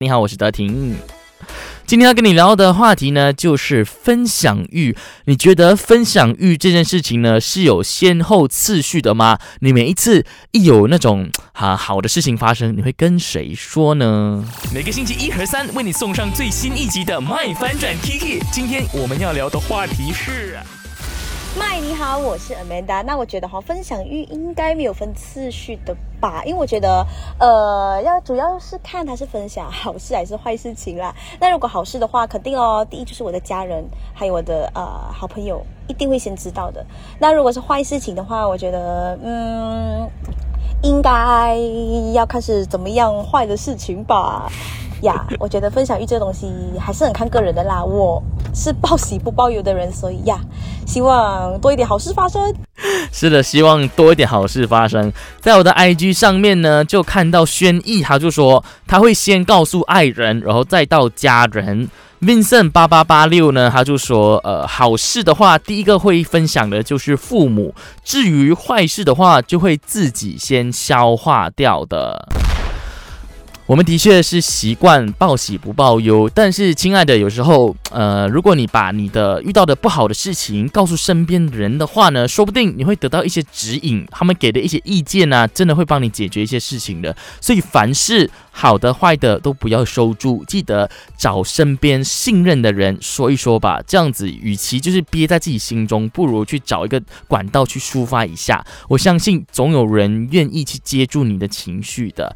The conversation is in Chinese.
你好，我是德婷。今天要跟你聊的话题呢，就是分享欲。你觉得分享欲这件事情呢，是有先后次序的吗？你每一次一有那种啊好的事情发生，你会跟谁说呢？每个星期一和三为你送上最新一集的《麦翻转 Kiki》。今天我们要聊的话题是。麦你好，我是 Amanda。那我觉得哈，分享欲应该没有分次序的吧？因为我觉得，呃，要主要是看他是分享好事还是坏事情啦。那如果好事的话，肯定哦，第一就是我的家人，还有我的呃好朋友，一定会先知道的。那如果是坏事情的话，我觉得，嗯，应该要看是怎么样坏的事情吧。呀，我觉得分享欲这东西还是很看个人的啦。我是报喜不报忧的人，所以呀，希望多一点好事发生。是的，希望多一点好事发生。在我的 IG 上面呢，就看到轩逸，他就说他会先告诉爱人，然后再到家人。Vincent 八八八六呢，他就说，呃，好事的话，第一个会分享的就是父母；至于坏事的话，就会自己先消化掉的。我们的确是习惯报喜不报忧，但是亲爱的，有时候，呃，如果你把你的遇到的不好的事情告诉身边人的话呢，说不定你会得到一些指引，他们给的一些意见呢，真的会帮你解决一些事情的。所以凡事。好的坏的都不要收住，记得找身边信任的人说一说吧。这样子，与其就是憋在自己心中，不如去找一个管道去抒发一下。我相信总有人愿意去接住你的情绪的。